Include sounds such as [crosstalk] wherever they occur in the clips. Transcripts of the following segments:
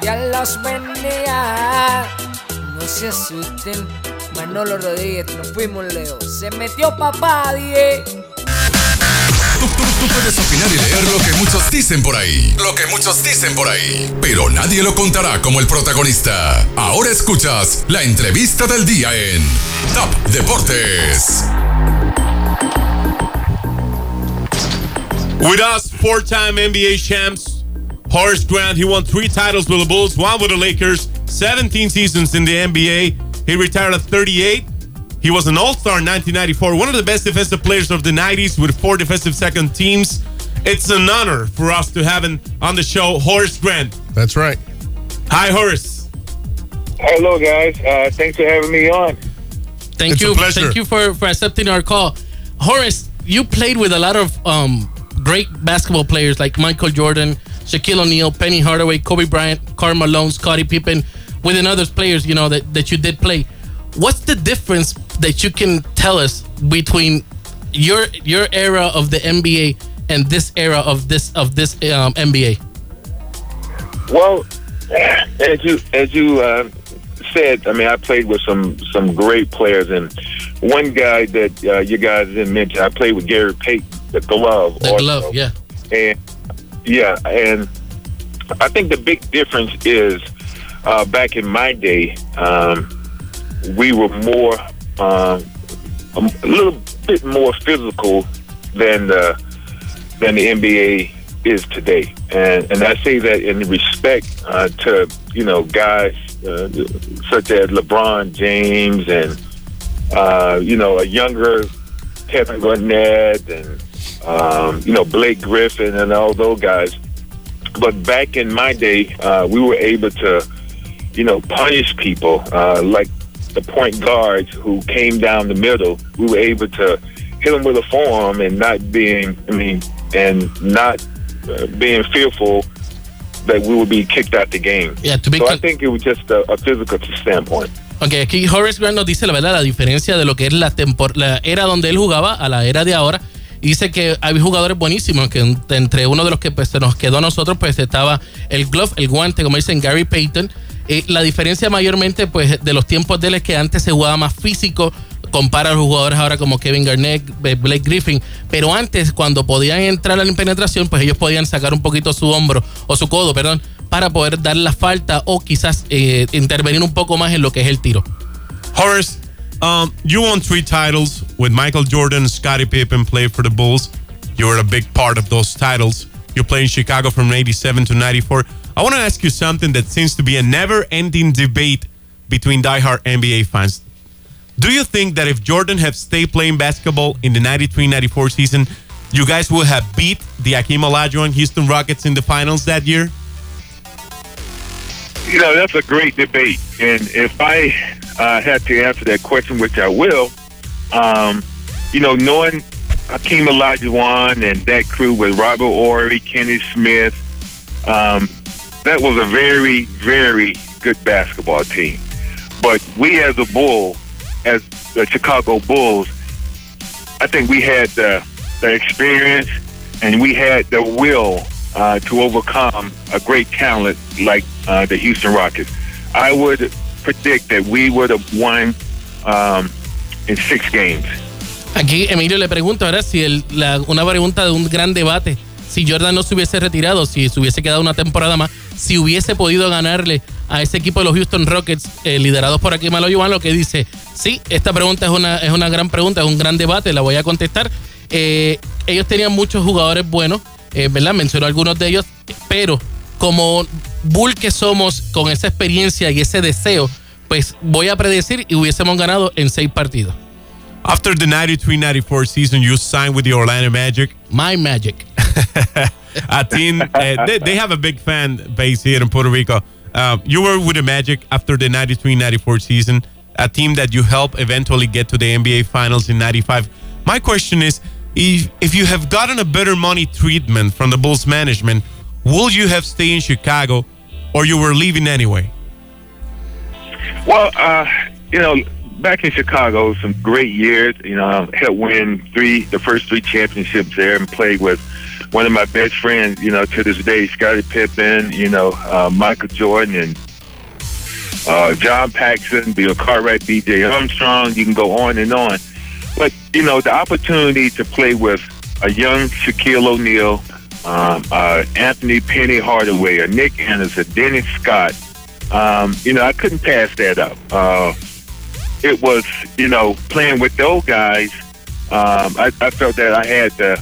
Dios los bendiga. No se asusten. Manolo Rodríguez, nos fuimos Leo. Se metió papá, die. Tú, tú, tú puedes opinar y leer lo que muchos dicen por ahí. Lo que muchos dicen por ahí. Pero nadie lo contará como el protagonista. Ahora escuchas la entrevista del día en Top Deportes. With us, four-time NBA champs, Horace Grant. He won three titles with the Bulls, one with the Lakers, 17 seasons in the NBA. He retired at 38. He was an All-Star in 1994, one of the best defensive players of the 90s with four defensive second teams. It's an honor for us to have him on the show, Horace Grant. That's right. Hi, Horace. Hello, guys. Uh, thanks for having me on. Thank It's a you. pleasure. Thank you for, for accepting our call. Horace, you played with a lot of um, great basketball players like Michael Jordan, Shaquille O'Neal, Penny Hardaway, Kobe Bryant, Karl Malone, Scottie Pippen, within others players, you know, that, that you did play. What's the difference that you can tell us between your your era of the NBA and this era of this of this um, NBA? Well, as you as you uh, said, I mean, I played with some some great players, and one guy that uh, you guys didn't mention, I played with Gary Payton, the glove. The also. glove, yeah. and yeah, and I think the big difference is uh, back in my day, um, we were more um, a little bit more physical than the than the NBA is today, and and I say that in respect uh, to you know guys uh, such as LeBron James and uh, you know a younger Kevin Garnett and um, you know Blake Griffin and all those guys. But back in my day, uh, we were able to you know punish people uh, like the point guards who came down the middle. We were able to hit them with a forearm and not being, I mean, and not uh, being fearful that we would be kicked out the game. Yeah, to be so I think it was just a, a physical standpoint. Ok, aquí Horace Grant nos dice la verdad, la diferencia de lo que es la, la era donde él jugaba a la era de ahora. Y dice que hay jugadores buenísimos, que en- entre uno de los que pues, se nos quedó a nosotros, pues estaba el glove, el guante, como dicen Gary Payton. Eh, la diferencia mayormente pues de los tiempos de él es que antes se jugaba más físico, compara a los jugadores ahora como Kevin Garnett, eh, Blake Griffin, pero antes cuando podían entrar a la penetración, pues ellos podían sacar un poquito su hombro o su codo, perdón, para poder dar la falta o quizás eh, intervenir un poco más en lo que es el tiro. Horace, um, you won three titles with Michael Jordan, Scottie Pippen played for the Bulls. You were a big part of those titles. You played in Chicago from 87 to 94. I want to ask you something that seems to be a never ending debate between diehard NBA fans. Do you think that if Jordan had stayed playing basketball in the 93 94 season, you guys would have beat the Akeem Olajuwon Houston Rockets in the finals that year? You know, that's a great debate. And if I uh, had to answer that question, which I will, um, you know, knowing Hakeem Olajuwon and that crew with Robert Horry, Kenny Smith, um, that was a very, very good basketball team. But we as a Bull, as the Chicago Bulls, I think we had the, the experience and we had the will uh, to overcome a great talent like uh, the Houston Rockets. I would predict that we would have won um, in six games. Aquí Emilio le pregunta, ¿verdad? Si el- la- una pregunta de un gran debate. Si Jordan no se hubiese retirado, si se hubiese quedado una temporada más, si hubiese podido ganarle a ese equipo de los Houston Rockets, eh, liderados por aquí Malo Yuan, lo que dice, sí, esta pregunta es una, es una gran pregunta, es un gran debate, la voy a contestar. Eh, ellos tenían muchos jugadores buenos, eh, ¿verdad? Mencionó algunos de ellos, pero como Bull que somos, con esa experiencia y ese deseo, pues voy a predecir y hubiésemos ganado en seis partidos. After the 93 94 season, you signed with the Orlando Magic. My Magic. [laughs] a team. Uh, they, they have a big fan base here in Puerto Rico. Uh, you were with the Magic after the 93-94 season, a team that you helped eventually get to the NBA Finals in 95. My question is, if, if you have gotten a better money treatment from the Bulls management, will you have stayed in Chicago or you were leaving anyway? Well, uh, you know, back in Chicago, some great years. You know, helped win three, the first three championships there, and played with one of my best friends, you know, to this day, Scottie Pippen, you know, uh, Michael Jordan, and uh, John Paxson, Bill Cartwright, B.J. Armstrong. You can go on and on. But you know, the opportunity to play with a young Shaquille O'Neal, um, uh, Anthony Penny Hardaway, or Nick Anderson, Dennis Scott. Um, you know, I couldn't pass that up. Uh, it was, you know, playing with those guys. Um, I, I felt that I had uh,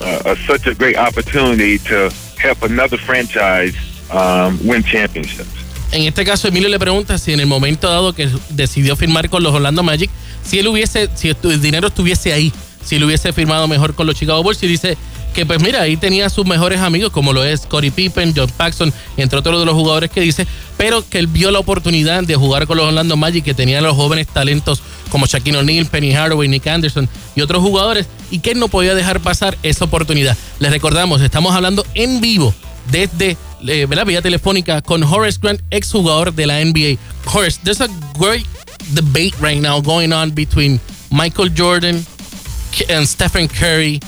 uh, such a great opportunity to help another franchise um, win championships. En este caso, Emilio le pregunta si en el momento dado que decidió firmar con los Orlando Magic, si él hubiese, si el dinero estuviese ahí, si él hubiese firmado mejor con los Chicago Bulls y dice que pues mira, ahí tenía sus mejores amigos como lo es Corey Pippen, John Paxson, entre otros de los jugadores que dice, pero que él vio la oportunidad de jugar con los Orlando Magic que tenían los jóvenes talentos como Shaquille O'Neal, Penny Hardaway, Nick Anderson y otros jugadores y que él no podía dejar pasar esa oportunidad. Les recordamos, estamos hablando en vivo desde eh, la vía telefónica con Horace Grant, exjugador de la NBA. Horace, there's a great debate right now going on between Michael Jordan and Stephen Curry.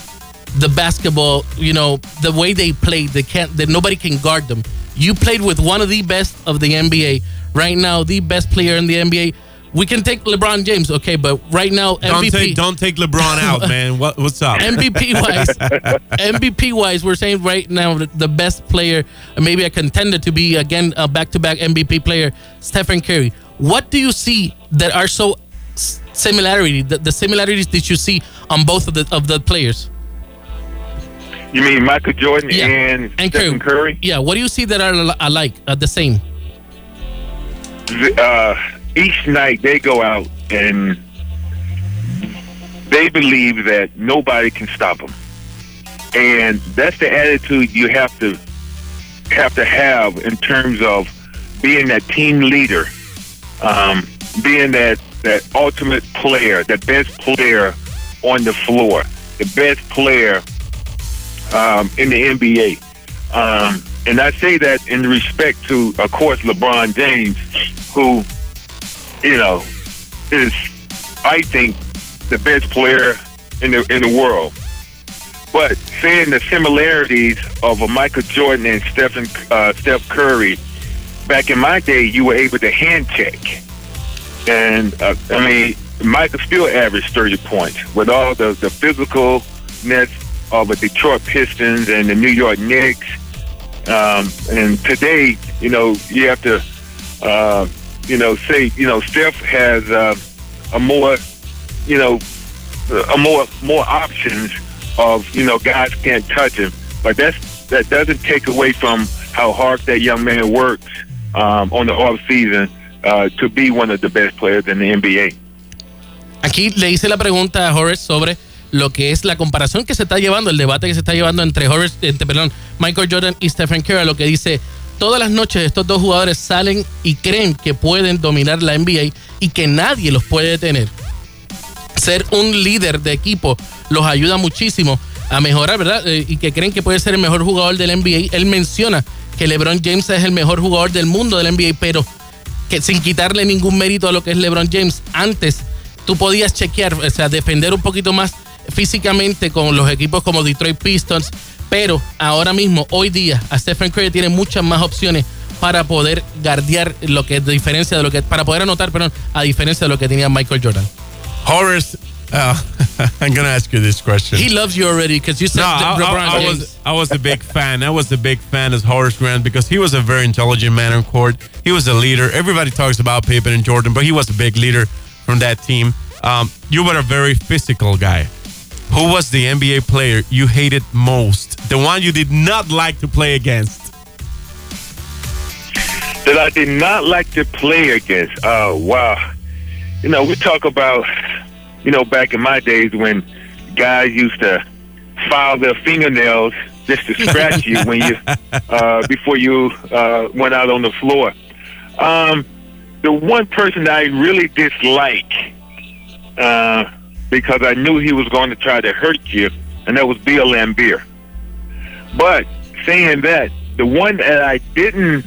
The basketball, you know, the way they play, they can't, that nobody can guard them. You played with one of the best of the NBA. Right now, the best player in the NBA. We can take LeBron James, okay, but right now don't MVP. Take, don't take LeBron out, man. [laughs] What, what's up? MVP wise, [laughs] MVP wise, we're saying right now the best player, maybe a contender to be again a back-to-back MVP player, Stephen Curry. What do you see that are so similarity? The, the similarities that you see on both of the of the players. You mean Michael Jordan Yeah. and, And Stephen Curry? Yeah, what do you see that are al- alike, uh, the same? uh, each night they go out and they believe that nobody can stop them, and that's the attitude you have to have to have in terms of being that team leader, um, being that that ultimate player, the best player on the floor, the best player um, in the NBA. Um, and I say that in respect to, of course, LeBron James, who, you know, is, I think, the best player in the in the world. But saying the similarities of a Michael Jordan and Stephen uh, Steph Curry, back in my day, you were able to hand check, and uh, I mean, Michael still averaged thirty points with all the the physicalness of the Detroit Pistons and the New York Knicks. Um, and today, you know, you have to, uh, you know, say, you know, Steph has uh, a more, you know, a more more options of, you know, guys can't touch him. But that's that doesn't take away from how hard that young man works um, on the off season uh, to be one of the best players in the NBA. Aquí le hice la pregunta a Horace sobre lo que es la comparación que se está llevando, el debate que se está llevando entre Horace, entre, perdón, Michael Jordan y Stephen Curry, lo que dice, todas las noches estos dos jugadores salen y creen que pueden dominar la NBA y que nadie los puede detener. Ser un líder de equipo los ayuda muchísimo a mejorar, ¿verdad? Eh, y que creen que puede ser el mejor jugador del NBA. Él menciona que LeBron James es el mejor jugador del mundo del NBA, pero que sin quitarle ningún mérito a lo que es LeBron James, antes tú podías chequear, o sea, defender un poquito más físicamente con los equipos como Detroit Pistons, pero ahora mismo, hoy día, a Stephen Curry tiene muchas más opciones para poder guardiar lo que es diferencia de lo que, para poder anotar, perdón, a diferencia de lo que tenía Michael Jordan. Horace, uh, [laughs] I'm gonna ask you this question. He loves you already because you said no, that I, I- I James. was I was a big fan. I was a big fan of Horace Grant because he was a very intelligent man on court. He was a leader. Everybody talks about Pippen and Jordan, but he was a big leader from that team. Um, you were a very physical guy. Who was the NBA player you hated most? The one you did not like to play against? that I did not like to play against. Oh wow! You know, we talk about you know back in my days when guys used to file their fingernails just to scratch you when you [laughs] uh, before you uh, went out on the floor. Um, the one person I really dislike uh, because I knew he was going to try to hurt you, and that was Bill Laimbeer. But saying that, the one that I didn't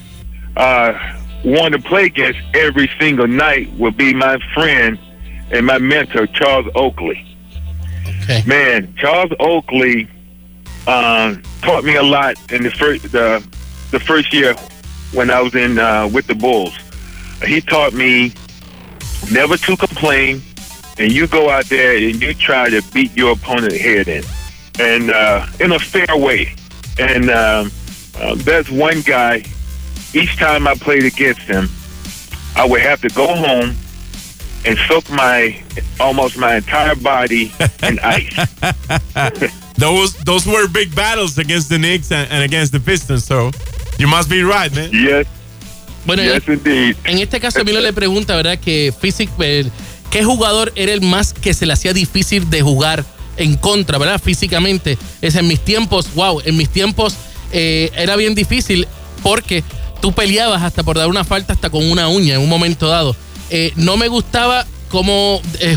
uh, want to play against every single night would be my friend and my mentor, Charles Oakley. Okay. Man, Charles Oakley um, taught me a lot in the first the the first year when I was in uh, with the Bulls. He taught me never to complain, and you go out there and you try to beat your opponent head in, and uh, in a fair way. And um, uh, there's one guy. Each time I played against him, I would have to go home and soak my almost my entire body in ice. [laughs] those those were big battles against the Knicks and, and against the Pistons. So you must be right, man. Yes. Bueno, yes, en, indeed. en este caso, Milo le pregunta, ¿verdad? Que Physic, eh, ¿qué jugador era el más que se le hacía difícil de jugar en contra, ¿verdad? Físicamente. Es en mis tiempos, wow, en mis tiempos eh, era bien difícil porque tú peleabas hasta por dar una falta hasta con una uña en un momento dado. Eh, no me gustaba como, eh.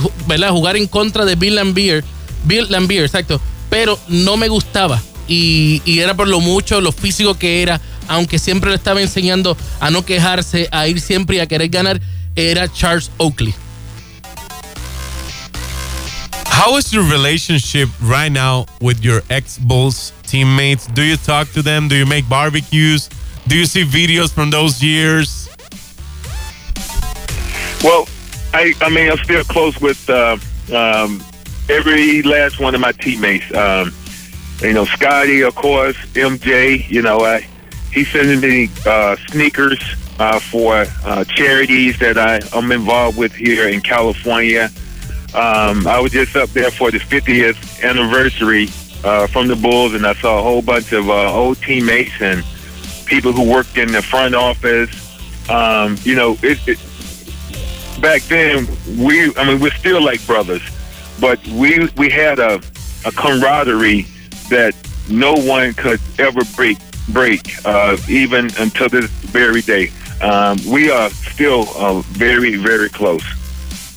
Jugar en contra de Bill Lambier. Bill Lambier, exacto. Pero no me gustaba. Y, y, era por lo mucho, lo físico que era, aunque siempre le estaba enseñando a no quejarse, a ir siempre y a querer ganar, era Charles Oakley. How is your relationship right now with your ex Bulls teammates? Do you talk to them? Do you make barbecues? Do you see videos from those years? Well, I, I mean, I'm still close with uh, um, every last one of my teammates. Um, you know, Scotty, of course, MJ. You know, I, he's sending me uh, sneakers uh, for uh, charities that I, I'm involved with here in California. Um, I was just up there for the 50th anniversary uh, from the Bulls, and I saw a whole bunch of uh, old teammates and people who worked in the front office. Um, you know, it, it, back then we, I mean, we're still like brothers, but we we had a, a camaraderie that no one could ever break break, uh, even until this very day. Um, we are still uh, very, very close.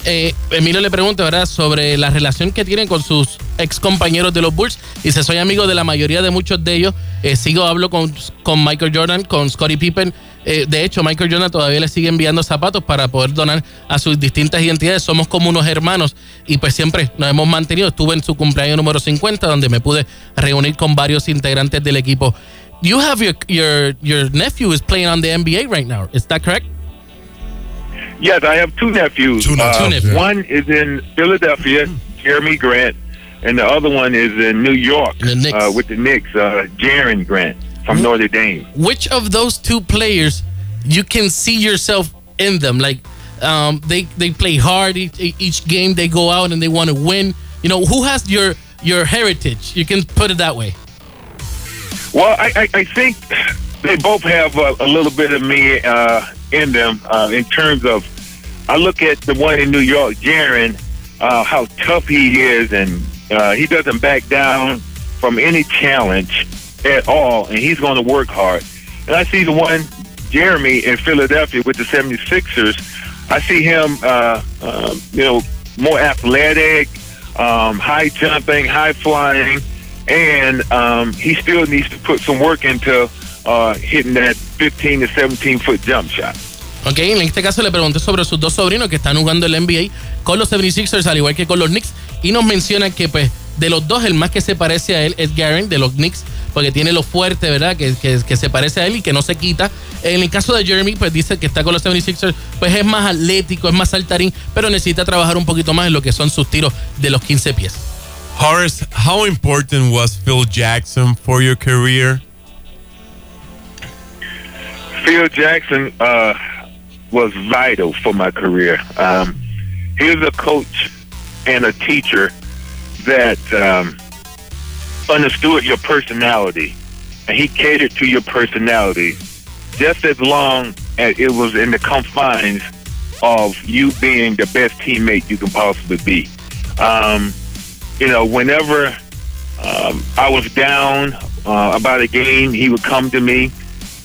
Eh, Emilio le pregunta, ¿verdad?, sobre la relación que tienen con sus ex compañeros de los Bulls. Dice, soy amigo de la mayoría de muchos de ellos. Eh, sigo, hablo con, con Michael Jordan, con Scottie Pippen. Eh, de hecho, Michael Jordan todavía le sigue enviando zapatos para poder donar a sus distintas identidades. Somos como unos hermanos y pues siempre nos hemos mantenido. Estuve en su cumpleaños número 50, donde me pude reunir con varios integrantes del equipo. You have your, your, your nephew is playing on the NBA right now. Is that correct? Yes, I have two nephews. Two Uh, Two nephews. One is in Philadelphia, Jerami Grant, and the other one is in New York The uh, with the Knicks, uh, Jerian Grant from Notre Dame. which of those two players you can see yourself in them? Like um, they they play hard each, each game. They go out and they want to win. You know, who has your your heritage? You can put it that way. Well, I, I, I think they both have a, a little bit of me uh, in them uh, in terms of. I look at the one in New York, Jerian, uh, how tough he is, and uh, he doesn't back down from any challenge at all, and he's going to work hard. And I see the one, Jerami, in Philadelphia with the 76ers. I see him, uh, uh, you know, more athletic, um, high jumping, high flying, and um, he still needs to put some work into uh, hitting that 15 to 17 foot jump shot. Ok, en este caso le pregunté sobre sus dos sobrinos que están jugando el NBA con los 76ers, al igual que con los Knicks, y nos menciona que pues de los dos el más que se parece a él es Garen de los Knicks, porque tiene lo fuerte, ¿verdad? Que, que, que se parece a él y que no se quita. En el caso de Jeremy, pues dice que está con los 76ers, pues es más atlético, es más saltarín, pero necesita trabajar un poquito más en lo que son sus tiros de los 15 pies. Horace, how important was Phil Jackson for your career? Phil Jackson uh, was vital for my career. Um, he was a coach and a teacher that um, understood your personality, and he catered to your personality just as long as it was in the confines of you being the best teammate you can possibly be. Um, you know, whenever um, I was down uh, about a game, he would come to me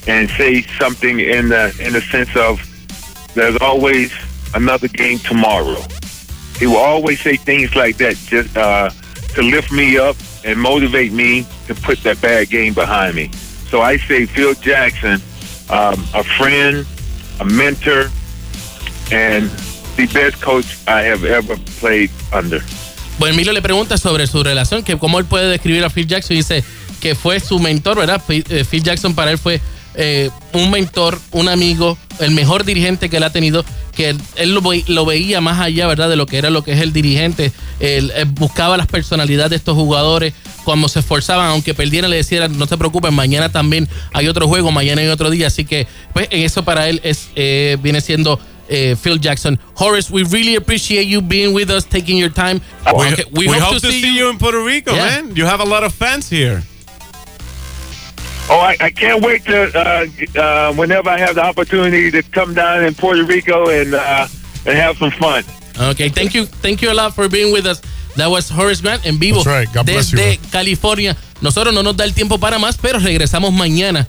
and say something in the in the sense of there's always another game tomorrow. He will always say things like that just uh, to lift me up and motivate me to put that bad game behind me. So I say Phil Jackson, um, a friend, a mentor, and the best coach I have ever played under. Bueno, Emilio le pregunta sobre su relación, que cómo él puede describir a Phil Jackson dice que fue su mentor, ¿verdad? Phil, eh, Phil Jackson para él fue eh, un mentor, un amigo, el mejor dirigente que él ha tenido, que él, él lo, ve- lo veía más allá, ¿verdad? De lo que era lo que es el dirigente. Él, buscaba las personalidades de estos jugadores. Cuando se esforzaban, aunque perdieran, le decían, no se preocupen, mañana también hay otro juego, mañana hay otro día. Así que, pues, eso para él es eh, viene siendo eh, Phil Jackson. Horace, we really appreciate you being with us, taking your time. We, Okay, we hope, to, see, you in Puerto Rico, Yeah. man. You have a lot of fans here. Oh, I, I can't wait to uh, uh, whenever I have the opportunity to come down in Puerto Rico and uh, and have some fun. Okay, thank you, thank you a lot for being with us. That was Horace Grant en vivo That's right. God bless you, desde. California. Nosotros no nos da el tiempo para más, pero regresamos mañana